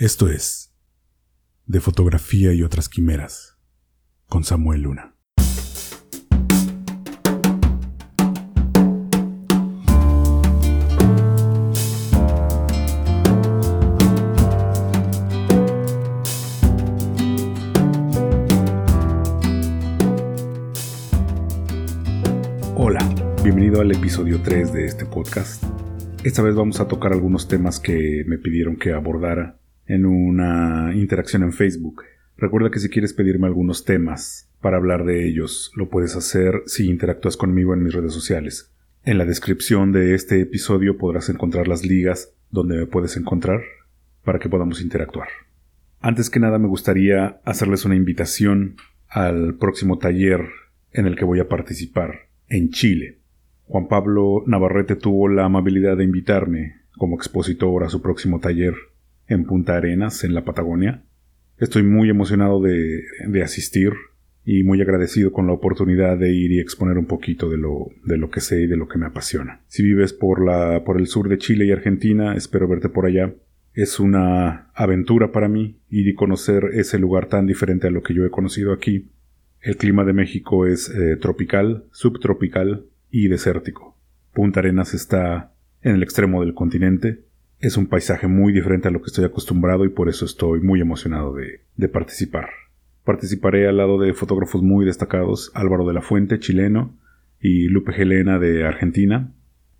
Esto es De Fotografía y otras Quimeras con Samuel Luna. Hola, bienvenido al episodio 3 de este podcast. Esta vez vamos a tocar algunos temas que me pidieron que abordara en una interacción en Facebook. Recuerda que si quieres pedirme algunos temas para hablar de ellos, lo puedes hacer si interactúas conmigo en mis redes sociales. En la descripción de este episodio podrás encontrar las ligas donde me puedes encontrar para que podamos interactuar. Antes que nada me gustaría hacerles una invitación al próximo taller en el que voy a participar en Chile. Juan Pablo Navarrete tuvo la amabilidad de invitarme como expositor a su próximo taller en Punta Arenas, en la Patagonia. Estoy muy emocionado de, asistir y muy agradecido con la oportunidad de ir y exponer un poquito de lo, de que sé y de lo que me apasiona. Si vives por el sur de Chile y Argentina, espero verte por allá. Es una aventura para mí ir y conocer ese lugar tan diferente a lo que yo he conocido aquí. El clima de México es eh, tropical, subtropical y desértico. Punta Arenas está en el extremo del continente es un paisaje muy diferente a lo que estoy acostumbrado y por eso estoy muy emocionado de, participar. Participaré al lado de fotógrafos muy destacados, Álvaro de la Fuente, chileno, y Lupe Helena de Argentina.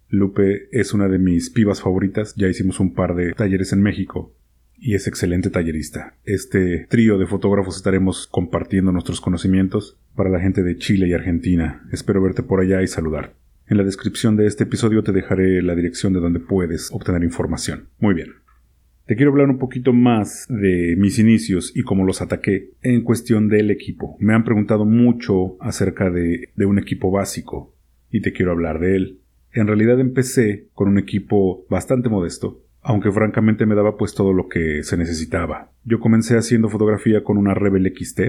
Lupe es una de mis pibas favoritas, ya hicimos un par de talleres en México y es excelente tallerista. Este trío de fotógrafos estaremos compartiendo nuestros conocimientos para la gente de Chile y Argentina. Espero verte por allá y saludar. En la descripción de este episodio te dejaré la dirección de donde puedes obtener información. Muy bien. Te quiero hablar un poquito más de mis inicios y cómo los ataqué en cuestión del equipo. Me han preguntado mucho acerca de, un equipo básico y te quiero hablar de él. En realidad empecé con un equipo bastante modesto, aunque francamente me daba pues todo lo que se necesitaba. Yo comencé haciendo fotografía con una Rebel XT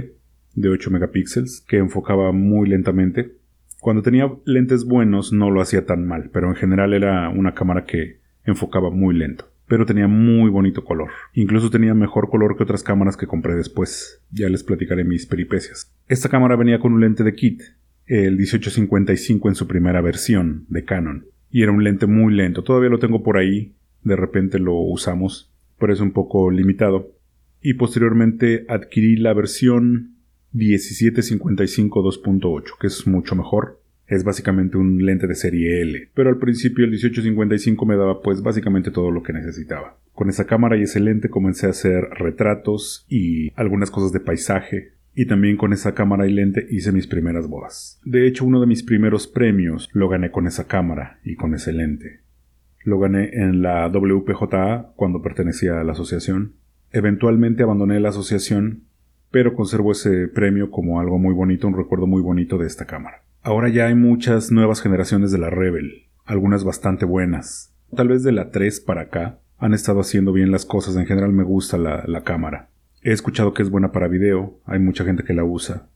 de 8 megapíxeles que enfocaba muy lentamente cuando tenía lentes buenos no lo hacía tan mal, pero en general era una cámara que enfocaba muy lento. Pero tenía muy bonito color. Incluso tenía mejor color que otras cámaras que compré después. Ya les platicaré mis peripecias. Esta cámara venía con un lente de kit, el 1855 en su primera versión de Canon. Y era un lente muy lento. Todavía lo tengo por ahí. De repente lo usamos. Pero es un poco limitado. Y posteriormente adquirí la versión 1755 2.8, que es mucho mejor. Es básicamente un lente de serie L, pero al principio el 1855 me daba pues básicamente todo lo que necesitaba. Con esa cámara y ese lente comencé a hacer retratos y algunas cosas de paisaje, y también con esa cámara y lente hice mis primeras bodas. De hecho, uno de mis primeros premios lo gané con esa cámara y con ese lente. Lo gané en la WPJA cuando pertenecía a la asociación. Eventualmente abandoné la asociación pero conservo ese premio como algo muy bonito, un recuerdo muy bonito de esta cámara. Ahora ya hay muchas nuevas generaciones de la Rebel, algunas bastante buenas. Tal vez de la 3 para acá han estado haciendo bien las cosas, en general me gusta la, la cámara. He escuchado que es buena para video, hay mucha gente que la usa,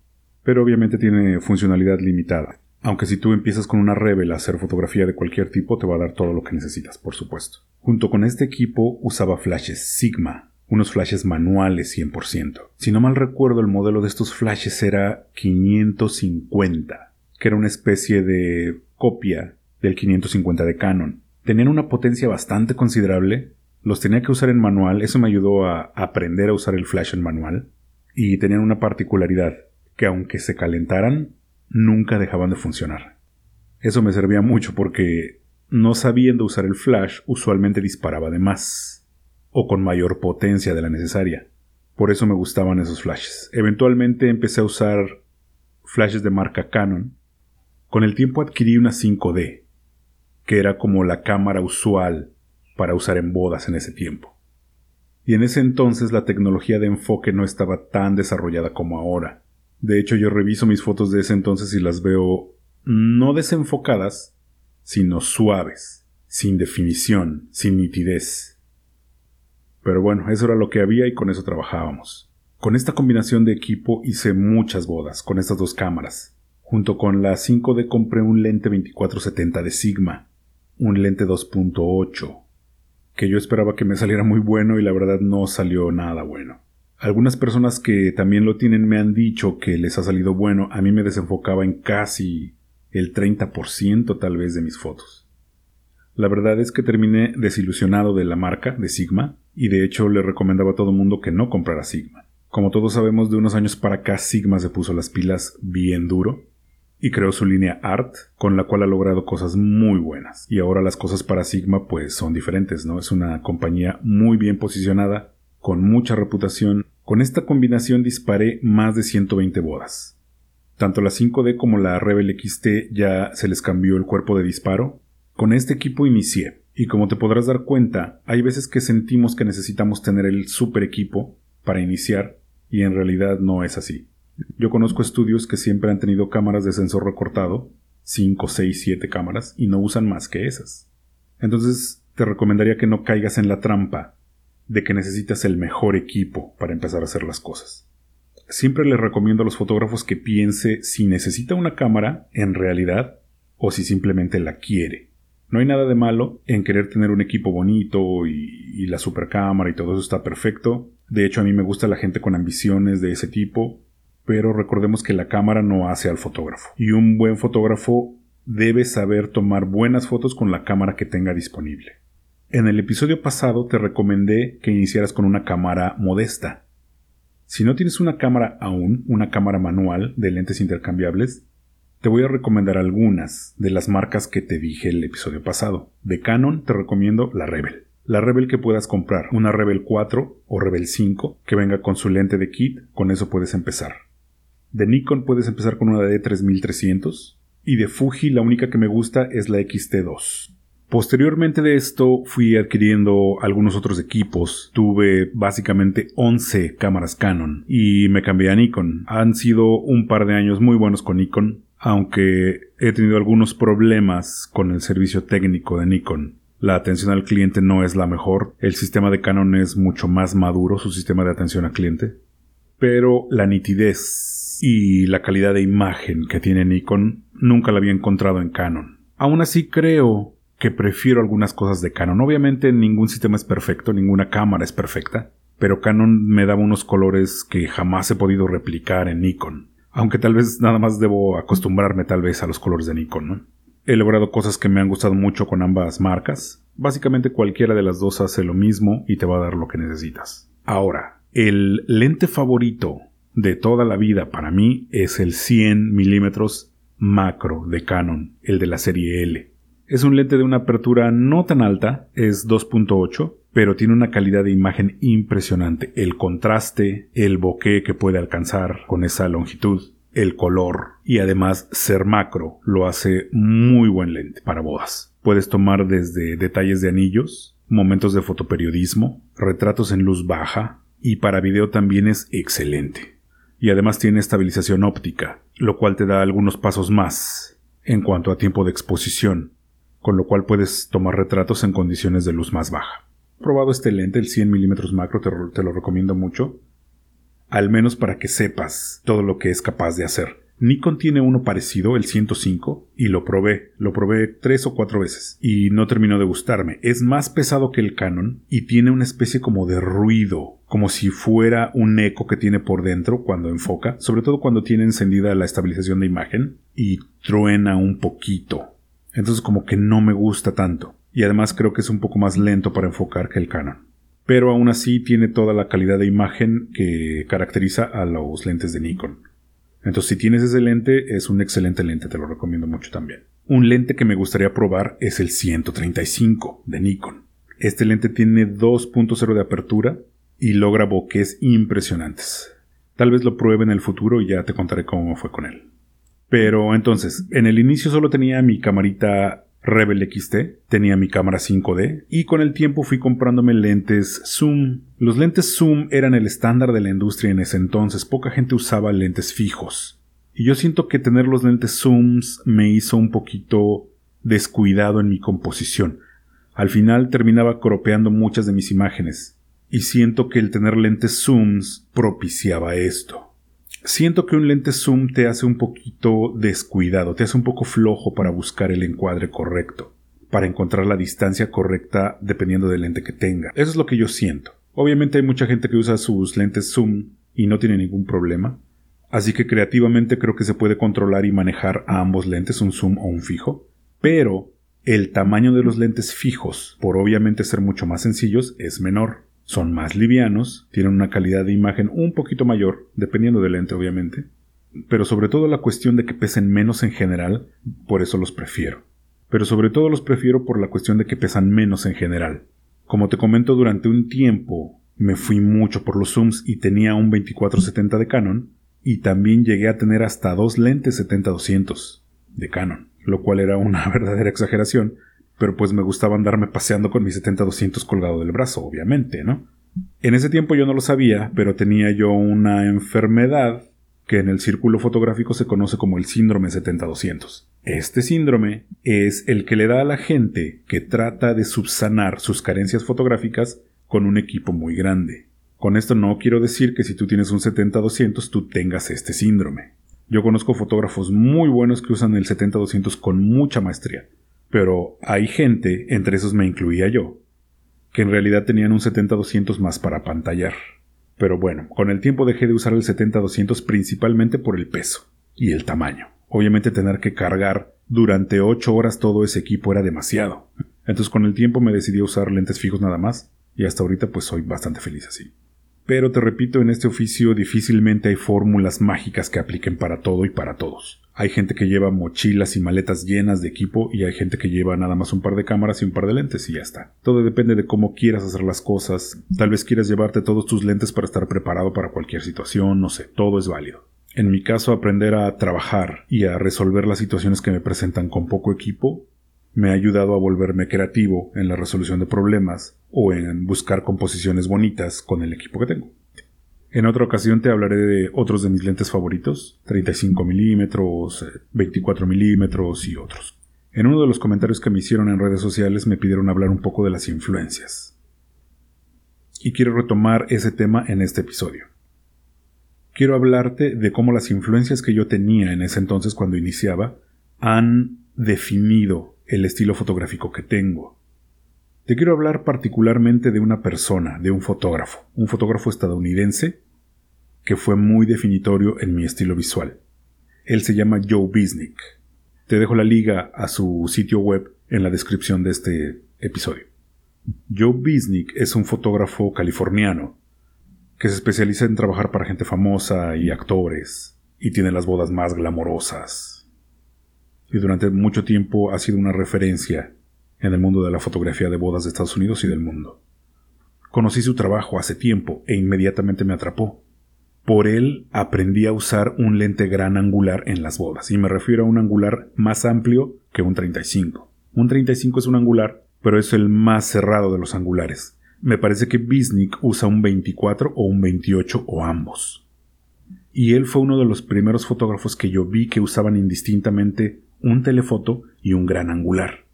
pero obviamente tiene funcionalidad limitada. Aunque si tú empiezas con una Rebel a hacer fotografía de cualquier tipo, te va a dar todo lo que necesitas, por supuesto. Junto con este equipo usaba flashes Sigma, unos flashes manuales 100%. Si no mal recuerdo, el modelo de estos flashes era 550, que era una especie de copia del 550 de Canon. Tenían una potencia bastante considerable, los tenía que usar en manual, eso me ayudó a aprender a usar el flash en manual, y tenían una particularidad, que aunque se calentaran, nunca dejaban de funcionar. Eso me servía mucho porque, no sabiendo usar el flash, usualmente disparaba de más o con mayor potencia de la necesaria. Por eso me gustaban esos flashes. Eventualmente empecé a usar flashes de marca Canon. Con el tiempo adquirí una 5D, que era como la cámara usual para usar en bodas en ese tiempo. Y en ese entonces la tecnología de enfoque no estaba tan desarrollada como ahora. De hecho, yo reviso mis fotos de ese entonces y las veo no desenfocadas, sino suaves, sin definición, sin nitidez. Pero bueno, eso era lo que había y con eso trabajábamos. Con esta combinación de equipo hice muchas bodas con estas dos cámaras. Junto con la 5D compré un lente 2470 de Sigma, un lente 2.8, que yo esperaba que me saliera muy bueno y la verdad no salió nada bueno. Algunas personas que también lo tienen me han dicho que les ha salido bueno, a mí me desenfocaba en casi el 30% tal vez de mis fotos. La verdad es que terminé desilusionado de la marca, de Sigma, y de hecho le recomendaba a todo mundo que no comprara Sigma. Como todos sabemos, de unos años para acá Sigma se puso las pilas bien duro y creó su línea Art, con la cual ha logrado cosas muy buenas. Y ahora las cosas para Sigma pues son diferentes, ¿no? Es una compañía muy bien posicionada, con mucha reputación. Con esta combinación disparé más de 120 bodas. Tanto la 5D como la Rebel XT ya se les cambió el cuerpo de disparo. Con este equipo inicié, y como te podrás dar cuenta, hay veces que sentimos que necesitamos tener el super equipo para iniciar, y en realidad no es así. Yo conozco estudios que siempre han tenido cámaras de sensor recortado, 5, 6, 7 cámaras, y no usan más que esas. Entonces, te recomendaría que no caigas en la trampa de que necesitas el mejor equipo para empezar a hacer las cosas. Siempre les recomiendo a los fotógrafos que piense si necesita una cámara en realidad o si simplemente la quiere. No hay nada de malo en querer tener un equipo bonito y, y la supercámara y todo eso está perfecto. De hecho, a mí me gusta la gente con ambiciones de ese tipo pero recordemos que la cámara no hace al fotógrafo. Y un buen fotógrafo debe saber tomar buenas fotos con la cámara que tenga disponible. En el episodio pasado te recomendé que iniciaras con una cámara modesta. Si no tienes una cámara aún, una cámara manual de lentes intercambiables, te voy a recomendar algunas de las marcas que te dije el episodio pasado. De Canon te recomiendo la Rebel. La Rebel que puedas comprar, una Rebel 4 o Rebel 5 que venga con su lente de kit, con eso puedes empezar. De Nikon puedes empezar con una D3300 y de Fuji la única que me gusta es la XT2. Posteriormente de esto fui adquiriendo algunos otros equipos. Tuve básicamente 11 cámaras Canon y me cambié a Nikon. Han sido un par de años muy buenos con Nikon, aunque he tenido algunos problemas con el servicio técnico de Nikon. La atención al cliente no es la mejor. El sistema de Canon es mucho más maduro, su sistema de atención al cliente. Pero la nitidez y la calidad de imagen que tiene Nikon nunca la había encontrado en Canon. Aún así creo que prefiero algunas cosas de Canon. Obviamente ningún sistema es perfecto, ninguna cámara es perfecta, pero Canon me daba unos colores que jamás he podido replicar en Nikon. Aunque tal vez nada más debo acostumbrarme tal vez a los colores de Nikon, He logrado cosas que me han gustado mucho con ambas marcas. Básicamente cualquiera de las dos hace lo mismo y te va a dar lo que necesitas. Ahora, el lente favorito de toda la vida para mí es el 100 milímetros macro de Canon, el de la serie L. Es un lente de una apertura no tan alta, es 2.8, pero tiene una calidad de imagen impresionante. El contraste, el bokeh que puede alcanzar con esa longitud, el color y además ser macro lo hace muy buen lente para bodas. Puedes tomar desde detalles de anillos, momentos de fotoperiodismo, retratos en luz baja y para video también es excelente y además tiene estabilización óptica, lo cual te da algunos pasos más en cuanto a tiempo de exposición, con lo cual puedes tomar retratos en condiciones de luz más baja. Probado este lente, el 100 mm macro, te, te lo recomiendo mucho, al menos para que sepas todo lo que es capaz de hacer. Nikon tiene uno parecido, el 105, y lo probé, lo probé tres o cuatro veces, y no terminó de gustarme. Es más pesado que el Canon y tiene una especie como de ruido, como si fuera un eco que tiene por dentro cuando enfoca, sobre todo cuando tiene encendida la estabilización de imagen, y truena un poquito. Entonces como que no me gusta tanto, y además creo que es un poco más lento para enfocar que el Canon. Pero aún así tiene toda la calidad de imagen que caracteriza a los lentes de Nikon. Entonces, si tienes ese lente, es un excelente lente, te lo recomiendo mucho también. Un lente que me gustaría probar es el 135 de Nikon. Este lente tiene 2.0 de apertura y logra bokeh impresionantes. Tal vez lo pruebe en el futuro y ya te contaré cómo fue con él. Pero entonces, en el inicio solo tenía mi camarita Rebel XT, tenía mi cámara 5D y con el tiempo fui comprándome lentes zoom. Los lentes zoom eran el estándar de la industria en ese entonces, poca gente usaba lentes fijos. Y yo siento que tener los lentes zooms me hizo un poquito descuidado en mi composición. Al final terminaba cropeando muchas de mis imágenes, y siento que el tener lentes zooms propiciaba esto siento que un lente zoom te hace un poquito descuidado, te hace un poco flojo para buscar el encuadre correcto. para encontrar la distancia correcta dependiendo del lente que tenga. Eso es lo que yo siento. Obviamente hay mucha gente que usa sus lentes zoom y no tiene ningún problema. Así que creativamente creo que se puede controlar y manejar a ambos lentes, un zoom o un fijo. Pero el tamaño de los lentes fijos, por obviamente ser mucho más sencillos, es menor. Son más livianos, tienen una calidad de imagen un poquito mayor, dependiendo del lente obviamente. Pero sobre todo la cuestión de que pesen menos en general, por eso los prefiero. Pero sobre todo los prefiero por la cuestión de que pesan menos en general. Como te comento, durante un tiempo me fui mucho por los zooms y tenía un 2470 de Canon, y también llegué a tener hasta dos lentes 70-200 de Canon, lo cual era una verdadera exageración, pero pues me gustaba andarme paseando con mi 70-200 colgado del brazo, obviamente, ¿no? En ese tiempo yo no lo sabía, pero tenía yo una enfermedad que en el círculo fotográfico se conoce como el síndrome 70-200. Este síndrome es el que le da a la gente que trata de subsanar sus carencias fotográficas con un equipo muy grande. Con esto no quiero decir que si tú tienes un 70-200 tú tengas este síndrome. Yo conozco fotógrafos muy buenos que usan el 70-200 con mucha maestría, pero hay gente, entre esos me incluía yo, que en realidad tenían un 70-200 más para pantallar. Pero bueno, con el tiempo dejé de usar el 70-200 principalmente por el peso y el tamaño. Obviamente tener que cargar durante 8 horas todo ese equipo era demasiado. Entonces con el tiempo me decidí a usar lentes fijos nada más y hasta ahorita pues soy bastante feliz así. Pero te repito, en este oficio difícilmente hay fórmulas mágicas que apliquen para todo y para todos. Hay gente que lleva mochilas y maletas llenas de equipo y hay gente que lleva nada más un par de cámaras y un par de lentes y ya está. Todo depende de cómo quieras hacer las cosas. Tal vez quieras llevarte todos tus lentes para estar preparado para cualquier situación, no sé, todo es válido. En mi caso, aprender a trabajar y a resolver las situaciones que me presentan con poco equipo me ha ayudado a volverme creativo en la resolución de problemas o en buscar composiciones bonitas con el equipo que tengo. En otra ocasión te hablaré de otros de mis lentes favoritos, 35 milímetros, 24 milímetros y otros. En uno de los comentarios que me hicieron en redes sociales me pidieron hablar un poco de las influencias. Y quiero retomar ese tema en este episodio. Quiero hablarte de cómo las influencias que yo tenía en ese entonces cuando iniciaba han definido el estilo fotográfico que tengo. Te quiero hablar particularmente de una persona, de un fotógrafo, un fotógrafo estadounidense que fue muy definitorio en mi estilo visual. Él se llama Joe Bisnick. Te dejo la liga a su sitio web en la descripción de este episodio. Joe Bisnick es un fotógrafo californiano que se especializa en trabajar para gente famosa y actores, y tiene las bodas más glamorosas, y durante mucho tiempo ha sido una referencia en el mundo de la fotografía de bodas de Estados Unidos y del mundo. Conocí su trabajo hace tiempo e inmediatamente me atrapó. Por él aprendí a usar un lente gran angular en las bodas, y me refiero a un angular más amplio que un 35. Un 35 es un angular, pero es el más cerrado de los angulares. Me parece que Bisnick usa un 24 o un 28 o ambos. Y él fue uno de los primeros fotógrafos que yo vi que usaban indistintamente un telefoto y un gran angular,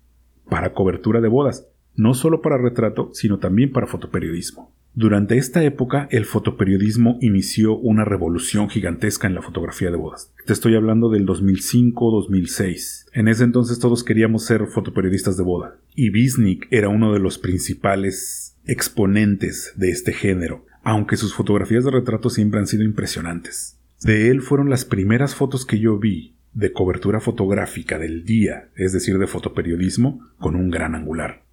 para cobertura de bodas, no solo para retrato, sino también para fotoperiodismo. Durante esta época, el fotoperiodismo inició una revolución gigantesca en la fotografía de bodas. Te estoy hablando del 2005-2006. En ese entonces todos queríamos ser fotoperiodistas de boda, y Bisnick era uno de los principales exponentes de este género, aunque sus fotografías de retrato siempre han sido impresionantes. De él fueron las primeras fotos que yo vi de cobertura fotográfica del día, es decir, de fotoperiodismo, con un gran angular.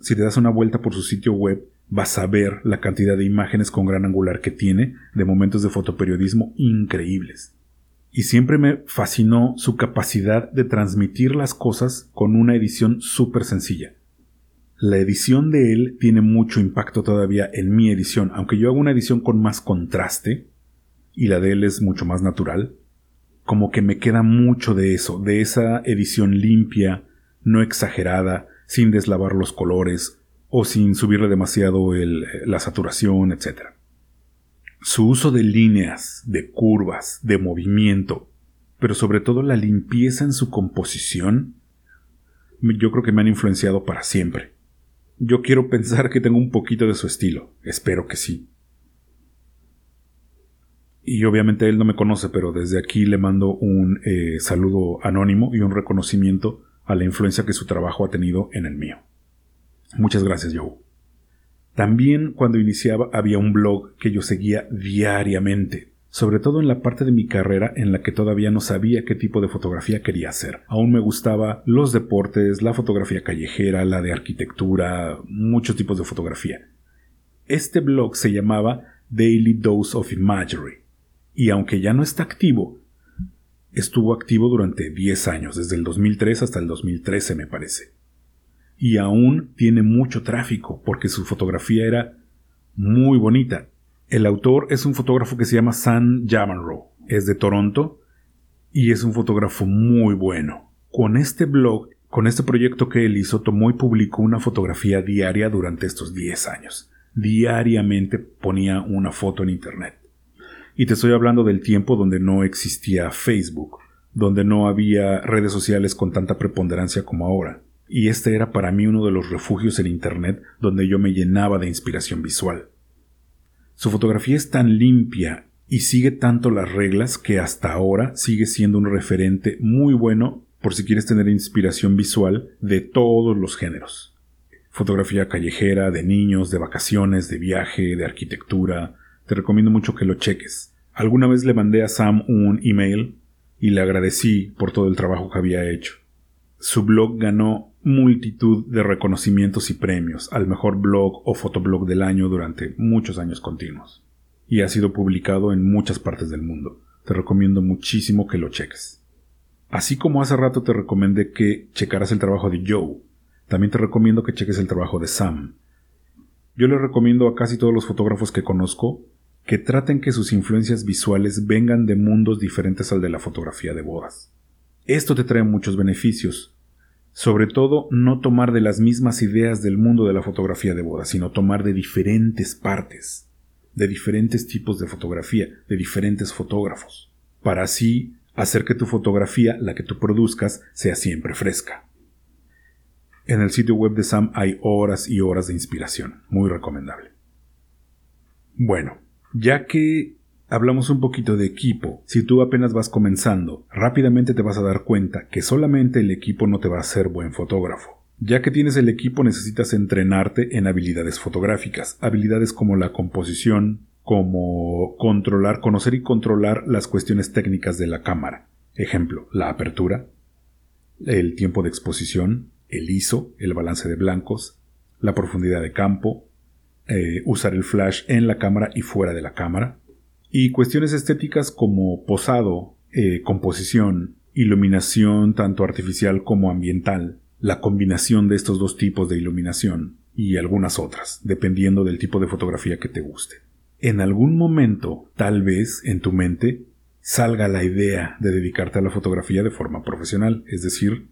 Si te das una vuelta por su sitio web, vas a ver la cantidad de imágenes con gran angular que tiene de momentos de fotoperiodismo increíbles. Y siempre me fascinó su capacidad de transmitir las cosas con una edición súper sencilla. La edición de él tiene mucho impacto todavía en mi edición, aunque yo hago una edición con más contraste, y la de él es mucho más natural, como que me queda mucho de eso, de esa edición limpia, no exagerada, sin deslavar los colores o sin subirle demasiado la saturación, etc. Su uso de líneas, de curvas, de movimiento, pero sobre todo la limpieza en su composición, yo creo que me han influenciado para siempre. Yo quiero pensar que tengo un poquito de su estilo, espero que sí y obviamente él no me conoce, pero desde aquí le mando un eh, saludo anónimo y un reconocimiento a la influencia que su trabajo ha tenido en el mío. Muchas gracias, Joe. También cuando iniciaba había un blog que yo seguía diariamente, sobre todo en la parte de mi carrera en la que todavía no sabía qué tipo de fotografía quería hacer. Aún me gustaba los deportes, la fotografía callejera, la de arquitectura, muchos tipos de fotografía. Este blog se llamaba Daily Dose of Imagery, y aunque ya no está activo, estuvo activo durante 10 años, desde el 2003 hasta el 2013 me parece y aún tiene mucho tráfico porque su fotografía era muy bonita. El autor es un fotógrafo que se llama Sam Jamanrow, es de Toronto y es un fotógrafo muy bueno. Con este blog, con este proyecto que él hizo, tomó y publicó una fotografía diaria durante estos 10 años. Diariamente ponía una foto en Internet. Y te estoy hablando del tiempo donde no existía Facebook, donde no había redes sociales con tanta preponderancia como ahora y este era para mí uno de los refugios en Internet donde yo me llenaba de inspiración visual. Su fotografía es tan limpia y sigue tanto las reglas que hasta ahora sigue siendo un referente muy bueno por si quieres tener inspiración visual de todos los géneros. Fotografía callejera, de niños, de vacaciones, de viaje, de arquitectura. Te recomiendo mucho que lo cheques. Alguna vez le mandé a Sam un email y le agradecí por todo el trabajo que había hecho. Su blog ganó multitud de reconocimientos y premios al mejor blog o fotoblog del año durante muchos años continuos. Y ha sido publicado en muchas partes del mundo. Te recomiendo muchísimo que lo cheques. Así como hace rato te recomendé que checaras el trabajo de Joe, también te recomiendo que cheques el trabajo de Sam. Yo le recomiendo a casi todos los fotógrafos que conozco que traten que sus influencias visuales vengan de mundos diferentes al de la fotografía de bodas. Esto te trae muchos beneficios, sobre todo, no tomar de las mismas ideas del mundo de la fotografía de boda, sino tomar de diferentes partes, de diferentes tipos de fotografía, de diferentes fotógrafos, para así hacer que tu fotografía, la que tú produzcas, sea siempre fresca. En el sitio web de Sam hay horas y horas de inspiración, muy recomendable. Bueno, ya que hablamos un poquito de equipo. Si tú apenas vas comenzando, rápidamente te vas a dar cuenta que solamente el equipo no te va a hacer buen fotógrafo. Ya que tienes el equipo necesitas entrenarte en habilidades fotográficas, habilidades como la composición, como controlar, conocer y controlar las cuestiones técnicas de la cámara. Ejemplo, la apertura, el tiempo de exposición, el ISO, el balance de blancos, la profundidad de campo, eh, usar el flash en la cámara y fuera de la cámara, y cuestiones estéticas como posado, eh, composición, iluminación tanto artificial como ambiental, la combinación de estos dos tipos de iluminación y algunas otras, dependiendo del tipo de fotografía que te guste. En algún momento, tal vez en tu mente, salga la idea de dedicarte a la fotografía de forma profesional, es decir,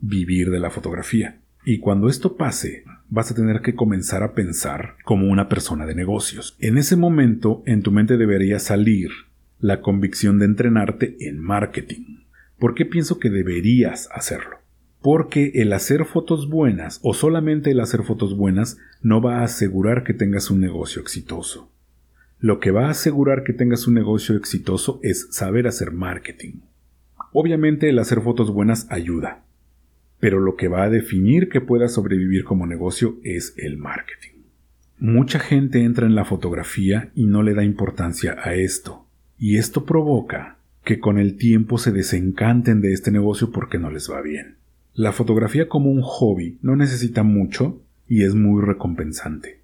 vivir de la fotografía. Y cuando esto pase, vas a tener que comenzar a pensar como una persona de negocios. En ese momento, en tu mente debería salir la convicción de entrenarte en marketing. ¿Por qué pienso que deberías hacerlo? Porque el hacer fotos buenas o solamente el hacer fotos buenas no va a asegurar que tengas un negocio exitoso. Lo que va a asegurar que tengas un negocio exitoso es saber hacer marketing. Obviamente el hacer fotos buenas ayuda, pero lo que va a definir que pueda sobrevivir como negocio es el marketing. Mucha gente entra en la fotografía y no le da importancia a esto, y esto provoca que con el tiempo se desencanten de este negocio porque no les va bien. La fotografía como un hobby no necesita mucho y es muy recompensante,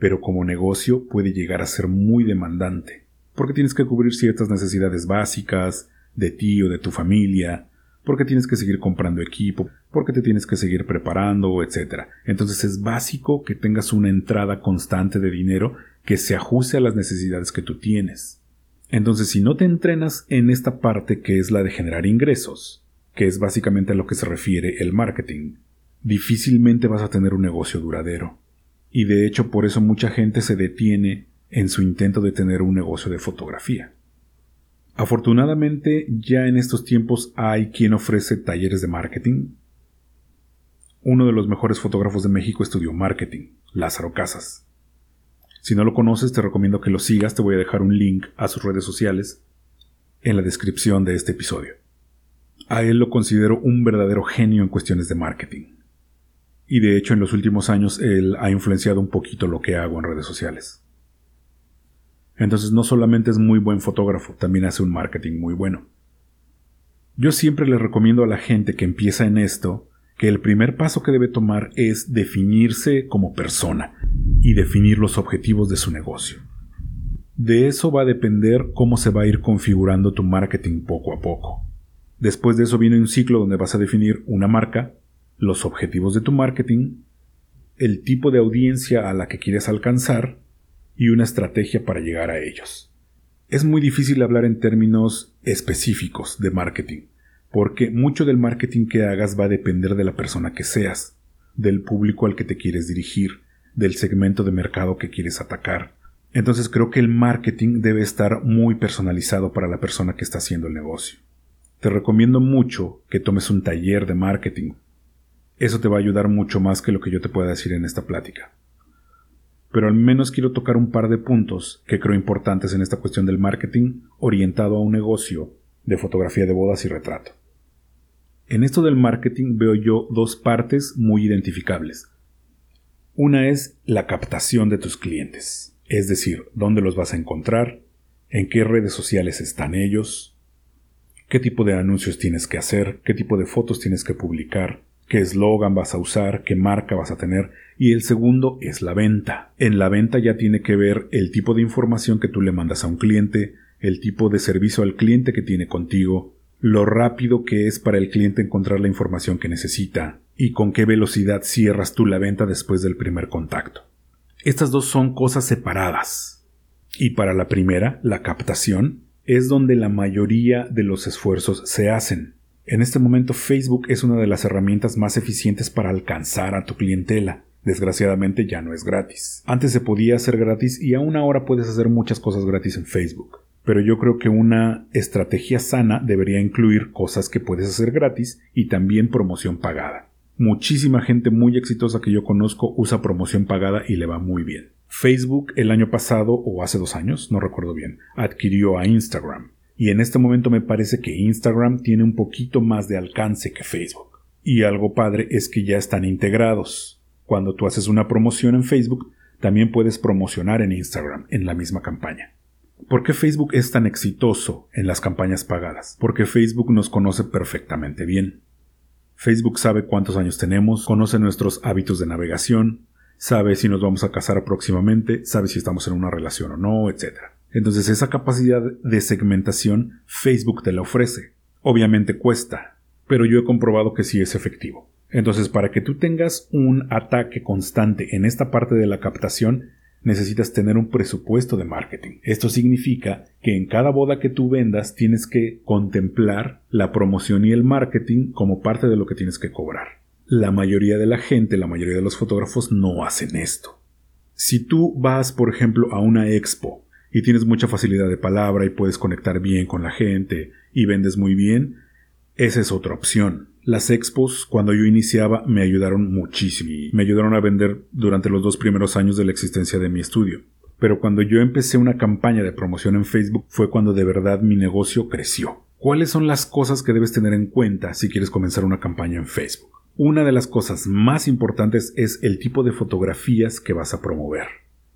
pero como negocio puede llegar a ser muy demandante, porque tienes que cubrir ciertas necesidades básicas de ti o de tu familia, porque tienes que seguir comprando equipo, porque te tienes que seguir preparando, etc. Entonces es básico que tengas una entrada constante de dinero que se ajuste a las necesidades que tú tienes. Entonces si no te entrenas en esta parte que es la de generar ingresos, que es básicamente a lo que se refiere el marketing, difícilmente vas a tener un negocio duradero. Y de hecho por eso mucha gente se detiene en su intento de tener un negocio de fotografía. Afortunadamente ya en estos tiempos hay quien ofrece talleres de marketing. Uno de los mejores fotógrafos de México estudió marketing, Lázaro Casas. Si no lo conoces te recomiendo que lo sigas, te voy a dejar un link a sus redes sociales en la descripción de este episodio. A él lo considero un verdadero genio en cuestiones de marketing. Y de hecho en los últimos años él ha influenciado un poquito lo que hago en redes sociales. Entonces no solamente es muy buen fotógrafo, también hace un marketing muy bueno. Yo siempre le recomiendo a la gente que empieza en esto que el primer paso que debe tomar es definirse como persona y definir los objetivos de su negocio. De eso va a depender cómo se va a ir configurando tu marketing poco a poco. Después de eso viene un ciclo donde vas a definir una marca, los objetivos de tu marketing, el tipo de audiencia a la que quieres alcanzar y una estrategia para llegar a ellos. Es muy difícil hablar en términos específicos de marketing, porque mucho del marketing que hagas va a depender de la persona que seas, del público al que te quieres dirigir, del segmento de mercado que quieres atacar. Entonces creo que el marketing debe estar muy personalizado para la persona que está haciendo el negocio. Te recomiendo mucho que tomes un taller de marketing. Eso te va a ayudar mucho más que lo que yo te pueda decir en esta plática pero al menos quiero tocar un par de puntos que creo importantes en esta cuestión del marketing orientado a un negocio de fotografía de bodas y retrato. En esto del marketing veo yo dos partes muy identificables. Una es la captación de tus clientes, es decir, dónde los vas a encontrar, en qué redes sociales están ellos, qué tipo de anuncios tienes que hacer, qué tipo de fotos tienes que publicar, qué eslogan vas a usar, qué marca vas a tener, y el segundo es la venta. En la venta ya tiene que ver el tipo de información que tú le mandas a un cliente, el tipo de servicio al cliente que tiene contigo, lo rápido que es para el cliente encontrar la información que necesita, y con qué velocidad cierras tú la venta después del primer contacto. Estas dos son cosas separadas. Y para la primera, la captación, es donde la mayoría de los esfuerzos se hacen. En este momento Facebook es una de las herramientas más eficientes para alcanzar a tu clientela. Desgraciadamente ya no es gratis. Antes se podía hacer gratis y aún ahora puedes hacer muchas cosas gratis en Facebook. Pero yo creo que una estrategia sana debería incluir cosas que puedes hacer gratis y también promoción pagada. Muchísima gente muy exitosa que yo conozco usa promoción pagada y le va muy bien. Facebook el año pasado o hace dos años, no recuerdo bien, adquirió a Instagram. Y en este momento me parece que Instagram tiene un poquito más de alcance que Facebook. Y algo padre es que ya están integrados. Cuando tú haces una promoción en Facebook, también puedes promocionar en Instagram en la misma campaña. ¿Por qué Facebook es tan exitoso en las campañas pagadas? Porque Facebook nos conoce perfectamente bien. Facebook sabe cuántos años tenemos, conoce nuestros hábitos de navegación, sabe si nos vamos a casar próximamente, sabe si estamos en una relación o no, etc. Entonces esa capacidad de segmentación Facebook te la ofrece. Obviamente cuesta, pero yo he comprobado que sí es efectivo. Entonces para que tú tengas un ataque constante en esta parte de la captación, necesitas tener un presupuesto de marketing. Esto significa que en cada boda que tú vendas tienes que contemplar la promoción y el marketing como parte de lo que tienes que cobrar. La mayoría de la gente, la mayoría de los fotógrafos no hacen esto. Si tú vas, por ejemplo, a una expo y tienes mucha facilidad de palabra y puedes conectar bien con la gente y vendes muy bien, esa es otra opción. Las expos, cuando yo iniciaba, me ayudaron muchísimo. Me ayudaron a vender durante los dos primeros años de la existencia de mi estudio. Pero cuando yo empecé una campaña de promoción en Facebook fue cuando de verdad mi negocio creció. ¿Cuáles son las cosas que debes tener en cuenta si quieres comenzar una campaña en Facebook? Una de las cosas más importantes es el tipo de fotografías que vas a promover.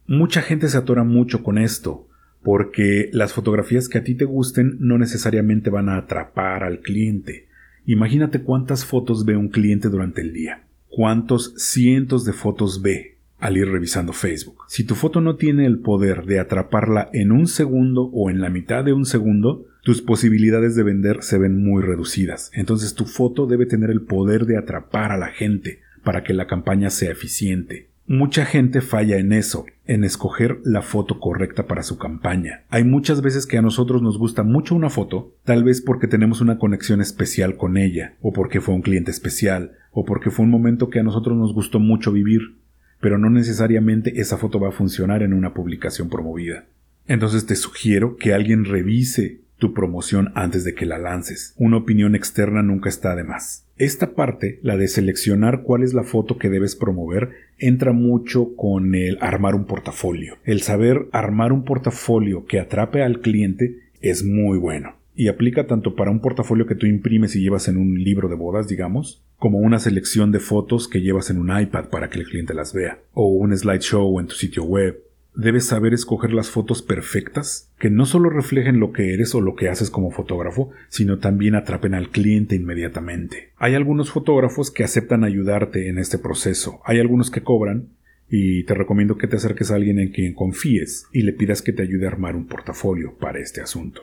Mucha gente se atora mucho con esto, porque las fotografías que a ti te gusten no necesariamente van a atrapar al cliente. Imagínate cuántas fotos ve un cliente durante el día, cuántos cientos de fotos ve al ir revisando Facebook. Si tu foto no tiene el poder de atraparla en un segundo o en la mitad de un segundo, tus posibilidades de vender se ven muy reducidas. Entonces tu foto debe tener el poder de atrapar a la gente para que la campaña sea eficiente. Mucha gente falla en eso, en escoger la foto correcta para su campaña. Hay muchas veces que a nosotros nos gusta mucho una foto, tal vez porque tenemos una conexión especial con ella, o porque fue un cliente especial, o porque fue un momento que a nosotros nos gustó mucho vivir, pero no necesariamente esa foto va a funcionar en una publicación promovida. Entonces te sugiero que alguien revise tu promoción antes de que la lances. Una opinión externa nunca está de más. Esta parte, la de seleccionar cuál es la foto que debes promover, entra mucho con el armar un portafolio. El saber armar un portafolio que atrape al cliente es muy bueno. y aplica tanto para un portafolio que tú imprimes y llevas en un libro de bodas, digamos, como una selección de fotos que llevas en un iPad para que el cliente las vea, o un slideshow en tu sitio web. Debes saber escoger las fotos perfectas, que no solo reflejen lo que eres o lo que haces como fotógrafo, sino también atrapen al cliente inmediatamente. Hay algunos fotógrafos que aceptan ayudarte en este proceso, hay algunos que cobran, y te recomiendo que te acerques a alguien en quien confíes y le pidas que te ayude a armar un portafolio para este asunto.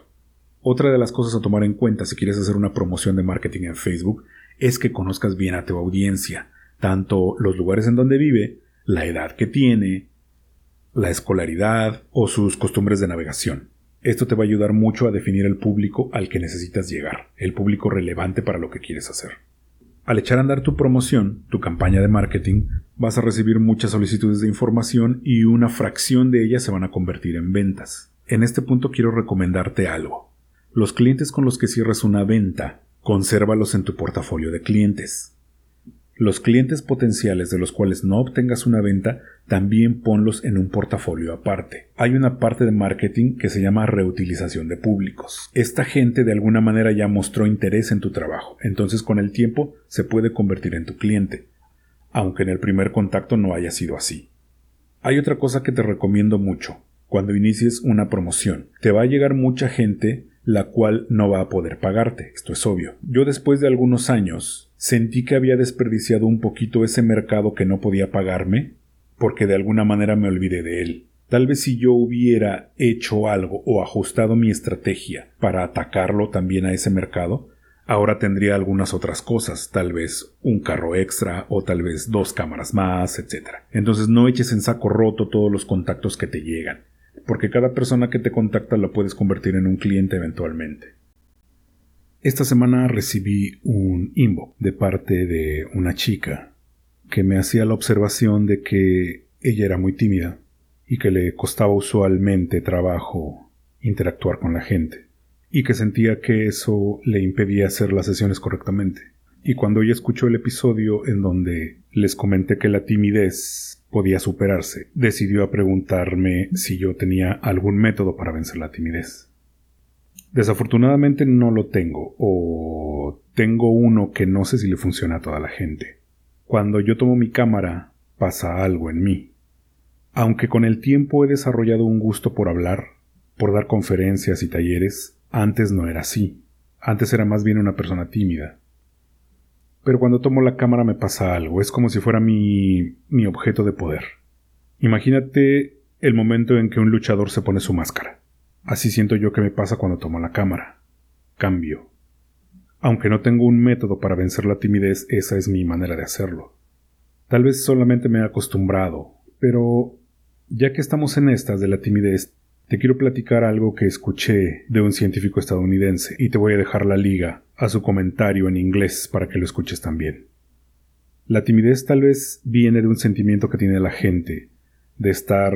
Otra de las cosas a tomar en cuenta si quieres hacer una promoción de marketing en Facebook es que conozcas bien a tu audiencia, tanto los lugares en donde vive, la edad que tiene, la escolaridad o sus costumbres de navegación. Esto te va a ayudar mucho a definir el público al que necesitas llegar, el público relevante para lo que quieres hacer. Al echar a andar tu promoción, tu campaña de marketing, vas a recibir muchas solicitudes de información y una fracción de ellas se van a convertir en ventas. En este punto quiero recomendarte algo. Los clientes con los que cierres una venta, consérvalos en tu portafolio de clientes. Los clientes potenciales de los cuales no obtengas una venta, también ponlos en un portafolio aparte. Hay una parte de marketing que se llama reutilización de públicos. Esta gente de alguna manera ya mostró interés en tu trabajo, entonces con el tiempo se puede convertir en tu cliente, aunque en el primer contacto no haya sido así. Hay otra cosa que te recomiendo mucho. Cuando inicies una promoción, te va a llegar mucha gente la cual no va a poder pagarte, esto es obvio. Yo después de algunos años sentí que había desperdiciado un poquito ese mercado que no podía pagarme, porque de alguna manera me olvidé de él. Tal vez si yo hubiera hecho algo o ajustado mi estrategia para atacarlo también a ese mercado, ahora tendría algunas otras cosas, tal vez un carro extra o tal vez dos cámaras más, etc. Entonces no eches en saco roto todos los contactos que te llegan porque cada persona que te contacta lo puedes convertir en un cliente eventualmente. Esta semana recibí un inbox de parte de una chica que me hacía la observación de que ella era muy tímida y que le costaba usualmente trabajo interactuar con la gente y que sentía que eso le impedía hacer las sesiones correctamente. Y cuando ella escuchó el episodio en donde les comenté que la timidez podía superarse, decidió a preguntarme si yo tenía algún método para vencer la timidez. Desafortunadamente no lo tengo, o tengo uno que no sé si le funciona a toda la gente. Cuando yo tomo mi cámara, pasa algo en mí. Aunque con el tiempo he desarrollado un gusto por hablar, por dar conferencias y talleres, antes no era así. Antes era más bien una persona tímida pero cuando tomo la cámara me pasa algo, es como si fuera mi, mi objeto de poder. Imagínate el momento en que un luchador se pone su máscara. Así siento yo que me pasa cuando tomo la cámara. Cambio. Aunque no tengo un método para vencer la timidez, esa es mi manera de hacerlo. Tal vez solamente me he acostumbrado, pero ya que estamos en estas de la timidez, te quiero platicar algo que escuché de un científico estadounidense y te voy a dejar la liga a su comentario en inglés para que lo escuches también. La timidez tal vez viene de un sentimiento que tiene la gente, de estar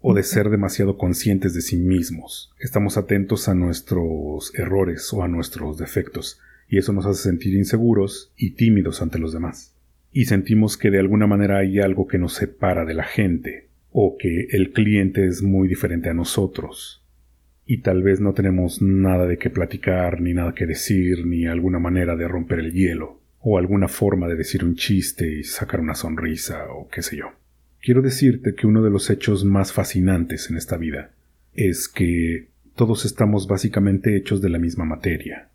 o de ser demasiado conscientes de sí mismos. Estamos atentos a nuestros errores o a nuestros defectos, y eso nos hace sentir inseguros y tímidos ante los demás. Y sentimos que de alguna manera hay algo que nos separa de la gente, o que el cliente es muy diferente a nosotros y tal vez no tenemos nada de qué platicar, ni nada que decir, ni alguna manera de romper el hielo, o alguna forma de decir un chiste y sacar una sonrisa, o qué sé yo. Quiero decirte que uno de los hechos más fascinantes en esta vida es que todos estamos básicamente hechos de la misma materia.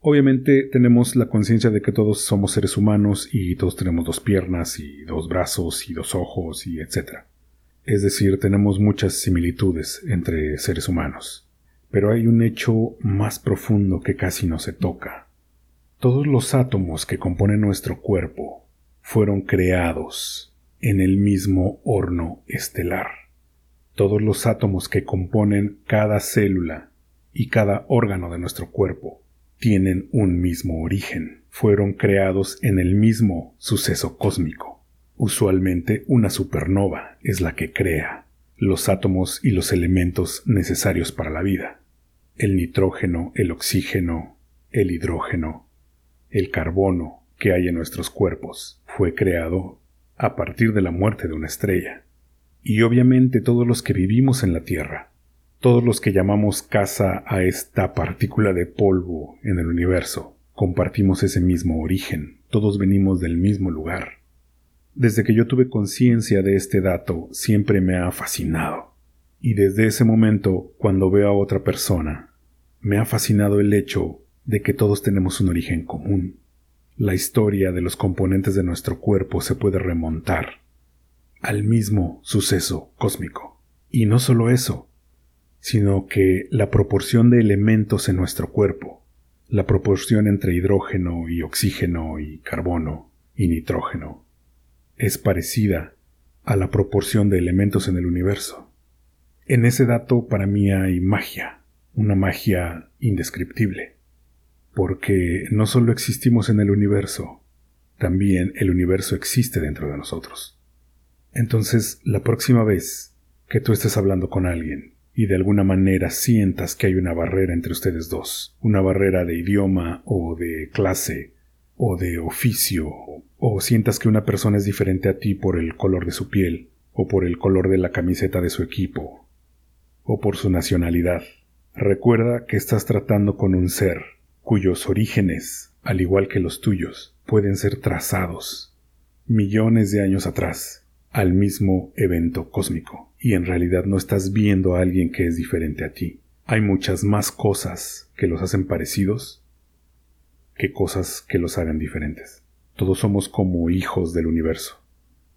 Obviamente tenemos la conciencia de que todos somos seres humanos y todos tenemos dos piernas y dos brazos y dos ojos y etcétera. Es decir, tenemos muchas similitudes entre seres humanos. Pero hay un hecho más profundo que casi no se toca. Todos los átomos que componen nuestro cuerpo fueron creados en el mismo horno estelar. Todos los átomos que componen cada célula y cada órgano de nuestro cuerpo tienen un mismo origen, fueron creados en el mismo suceso cósmico. Usualmente una supernova es la que crea los átomos y los elementos necesarios para la vida. El nitrógeno, el oxígeno, el hidrógeno, el carbono que hay en nuestros cuerpos fue creado a partir de la muerte de una estrella. Y obviamente todos los que vivimos en la Tierra Todos los que llamamos casa a esta partícula de polvo en el universo, compartimos ese mismo origen, todos venimos del mismo lugar. Desde que yo tuve conciencia de este dato, siempre me ha fascinado. Y desde ese momento, cuando veo a otra persona, me ha fascinado el hecho de que todos tenemos un origen común. La historia de los componentes de nuestro cuerpo se puede remontar al mismo suceso cósmico. Y no solo eso, sino que la proporción de elementos en nuestro cuerpo, la proporción entre hidrógeno y oxígeno y carbono y nitrógeno, es parecida a la proporción de elementos en el universo. En ese dato para mí hay magia, una magia indescriptible, porque no solo existimos en el universo, también el universo existe dentro de nosotros. Entonces, la próxima vez que tú estés hablando con alguien y de alguna manera sientas que hay una barrera entre ustedes dos, una barrera de idioma o de clase o de oficio, o sientas que una persona es diferente a ti por el color de su piel, o por el color de la camiseta de su equipo, o por su nacionalidad, recuerda que estás tratando con un ser cuyos orígenes, al igual que los tuyos, pueden ser trazados millones de años atrás al mismo evento cósmico y en realidad no estás viendo a alguien que es diferente a ti. Hay muchas más cosas que los hacen parecidos que cosas que los hagan diferentes. Todos somos como hijos del universo.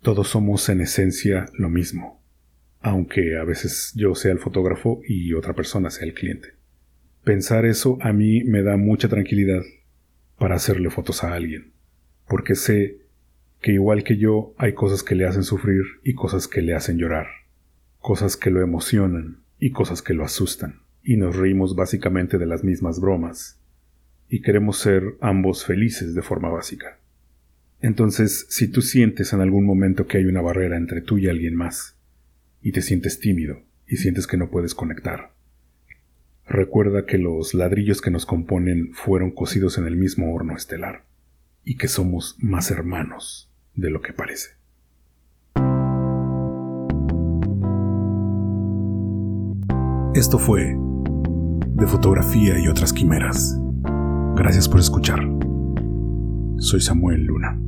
Todos somos en esencia lo mismo, aunque a veces yo sea el fotógrafo y otra persona sea el cliente. Pensar eso a mí me da mucha tranquilidad para hacerle fotos a alguien, porque sé que igual que yo hay cosas que le hacen sufrir y cosas que le hacen llorar, cosas que lo emocionan y cosas que lo asustan, y nos reímos básicamente de las mismas bromas, y queremos ser ambos felices de forma básica. Entonces, si tú sientes en algún momento que hay una barrera entre tú y alguien más, y te sientes tímido, y sientes que no puedes conectar, recuerda que los ladrillos que nos componen fueron cocidos en el mismo horno estelar, y que somos más hermanos de lo que parece. Esto fue de fotografía y otras quimeras. Gracias por escuchar. Soy Samuel Luna.